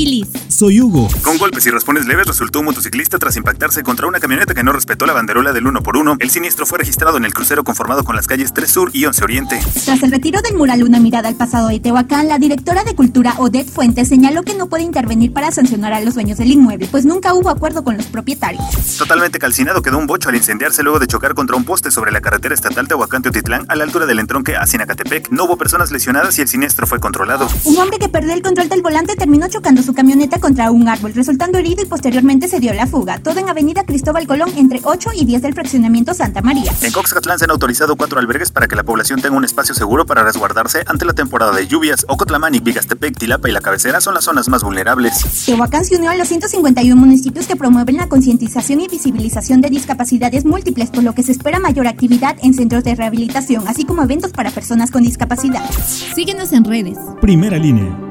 Gilis. Soy Hugo. Con golpes y raspones leves resultó un motociclista tras impactarse contra una camioneta que no respetó la banderola del 1 por 1 El siniestro fue registrado en el crucero conformado con las calles 3 Sur y 11 Oriente. Tras el retiro del mural Una mirada al pasado de Tehuacán, la directora de Cultura Odette Fuentes señaló que no puede intervenir para sancionar a los dueños del inmueble, pues nunca hubo acuerdo con los propietarios. Totalmente calcinado quedó un bocho al incendiarse luego de chocar contra un poste sobre la carretera estatal Tehuacán-Teotitlán a la altura del entronque a Sinacatepec. No hubo personas lesionadas y el siniestro fue controlado. Un hombre que perdió el control del volante terminó chocando su camioneta contra un árbol, resultando herido y posteriormente se dio la fuga. Todo en Avenida Cristóbal Colón entre 8 y 10 del fraccionamiento Santa María. En Coxcatlán se han autorizado cuatro albergues para que la población tenga un espacio seguro para resguardarse ante la temporada de lluvias. Ocotlamán, Vigastepec, Tilapa y la cabecera son las zonas más vulnerables. Tehuacán se unió a los 151 municipios que promueven la concientización y visibilización de discapacidades múltiples, por lo que se espera mayor actividad en centros de rehabilitación, así como eventos para personas con discapacidad. Síguenos en redes. Primera línea.